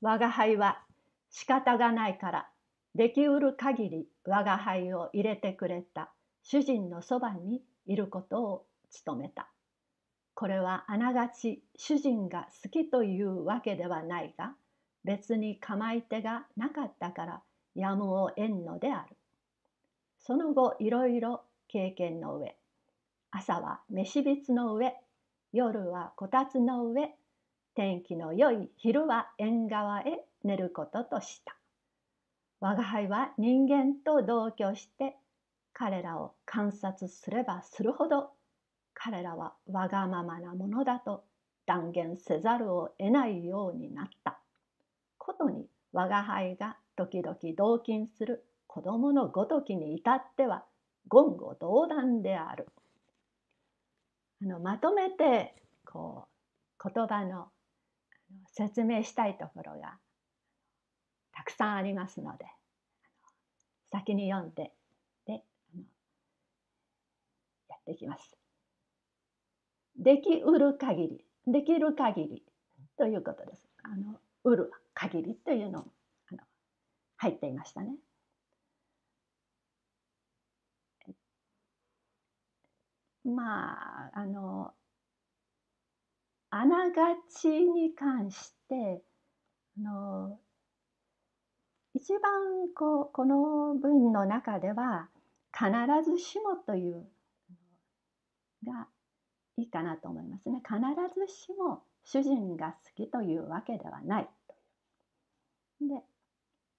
我が輩は仕方がないからできうる限り我が輩を入れてくれた主人のそばにいることを努めた。これはあながち主人が好きというわけではないが別に構い手がなかったからやむを得んのである。その後いろいろ経験の上朝は飯びつの上夜はこたつの上天気の良い昼は縁側へ寝ることとした。我が輩は人間と同居して彼らを観察すればするほど彼らはわがままなものだと断言せざるを得ないようになった。ことに我が輩が時々同金する子供のごときに至っては言語道断である。あのまとめてこう言葉の説明したいところがたくさんありますので先に読んででやっていきます。できうる限りできる限りということです。あのうる限りというのもあの入っていましたね。まああのあながちに関してあの一番こうこの文の中では必ずしもというがいいかなと思いますね。必ずしも主人が好きというわけではないという。で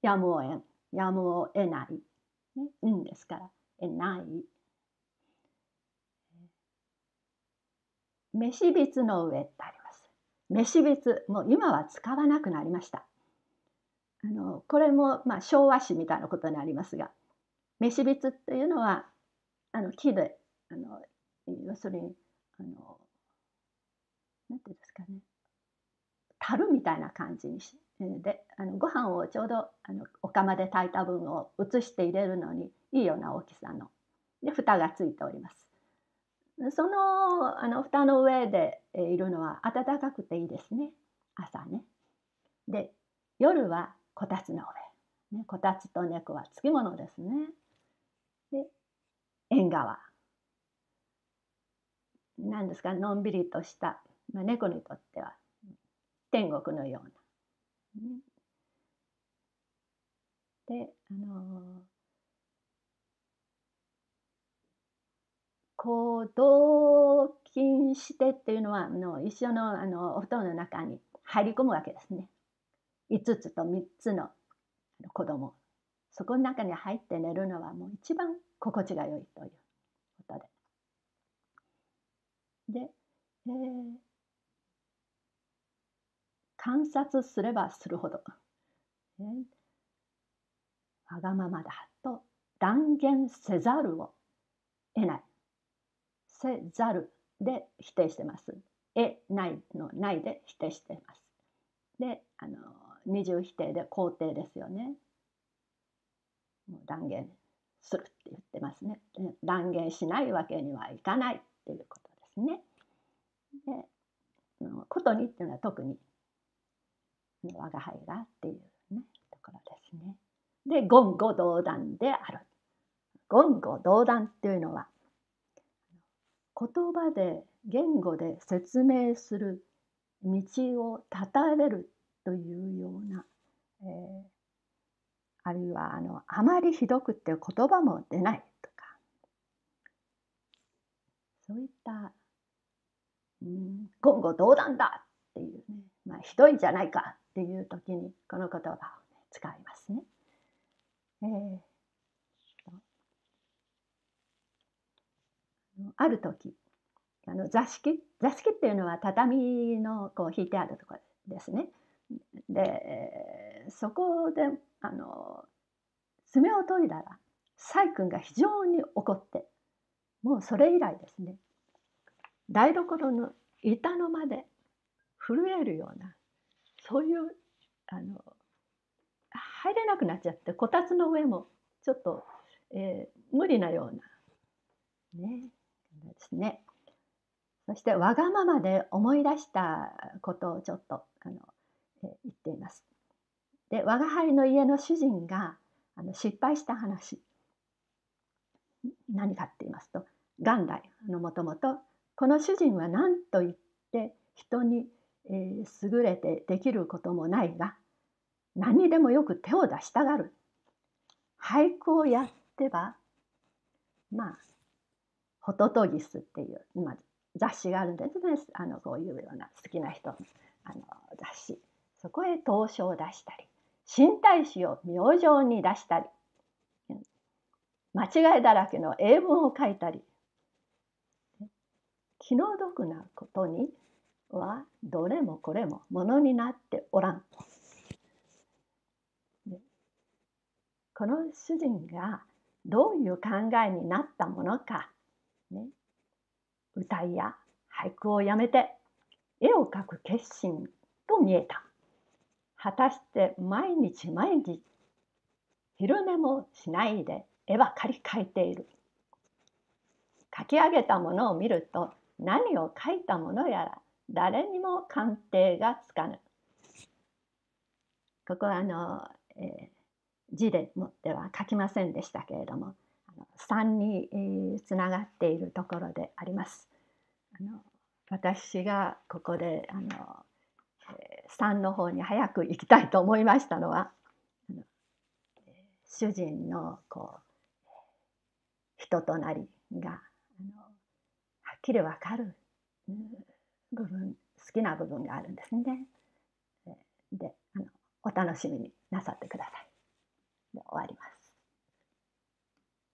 やむを得やむを得ない、ね、うんですから得ない飯びつの上ってあります。飯びつもう今は使わなくなりました。あのこれもまあ昭和史みたいなことになりますが飯びつっていうのはあの木であの要するにあのなんていうんですかね樽みたいな感じにしであのご飯をちょうどあのお釜で炊いた分を移して入れるのにいいような大きさので蓋がついております。そのあの蓋の上でいるのは暖かくていいですね朝ね。で夜はこたつの上、ね、こたつと猫はつきものですね。で縁側何ですかのんびりとした、まあ、猫にとっては天国のような。ね、であのーこう同金してっていうのはあの一緒のあのお布団の中に入り込むわけですね。5つと3つの子供そこの中に入って寝るのはもう一番心地が良いということで。で、えー、観察すればするほど、えー、わがままだと断言せざるを得ないせざるで否定してます。えないのないで否定してます。であの二重否定で肯定ですよね。もう断言するって言ってますね。断言しないわけにはいかないっていうことですね。でことにっていうのは特に我が輩がっていうねところですね。で言語道断である。言語道断っていうのは言葉で言語で説明する道を断たれるというような、えー、あるいはあのあまりひどくって言葉も出ないとかそういった「うん、言語道断だ!」っていうね、まあ、ひどいじゃないかっていう時にこの言葉を、ね、使いますね。えーある時あの座敷座敷っていうのは畳のこう引いてあるところですね。でそこであの爪を研いだら細君が非常に怒ってもうそれ以来ですね台所の板の間で震えるようなそういうあの入れなくなっちゃってこたつの上もちょっと、えー、無理なようなねですね。そしてわがままで思い出したことをちょっとあの、え言っています。で我が輩の家の主人があの失敗した話何かって言いますと元来もともとこの主人は何と言って人に、えー、優れてできることもないが何にでもよく手を出したがる俳句をやってばまあホトトギスっていう、まあ、雑誌があるんですね。あのこういうような好きな人のあの雑誌。そこへ投書を出したり新大使を明星に出したり間違いだらけの英文を書いたり。気の毒なことにはどれもこれもものになっておらん。この主人がどういう考えになったものか、ね、歌いや俳句をやめて絵を描く決心と見えた。果たして毎日毎日昼寝もしないで絵ばかり描いている。描き上げたものを見ると何を描いたものやら誰にも鑑定がつかぬ。ここはあの、えー、字でもっては書きませんでしたけれども3に、えー、つながっているところであります。あの私がここであの、えー、3の方に早く行きたいと思いましたのは、主人のこう人となりがあのはっきりわかる、部分好きな部分があるんですね。であのお楽しみになさってください。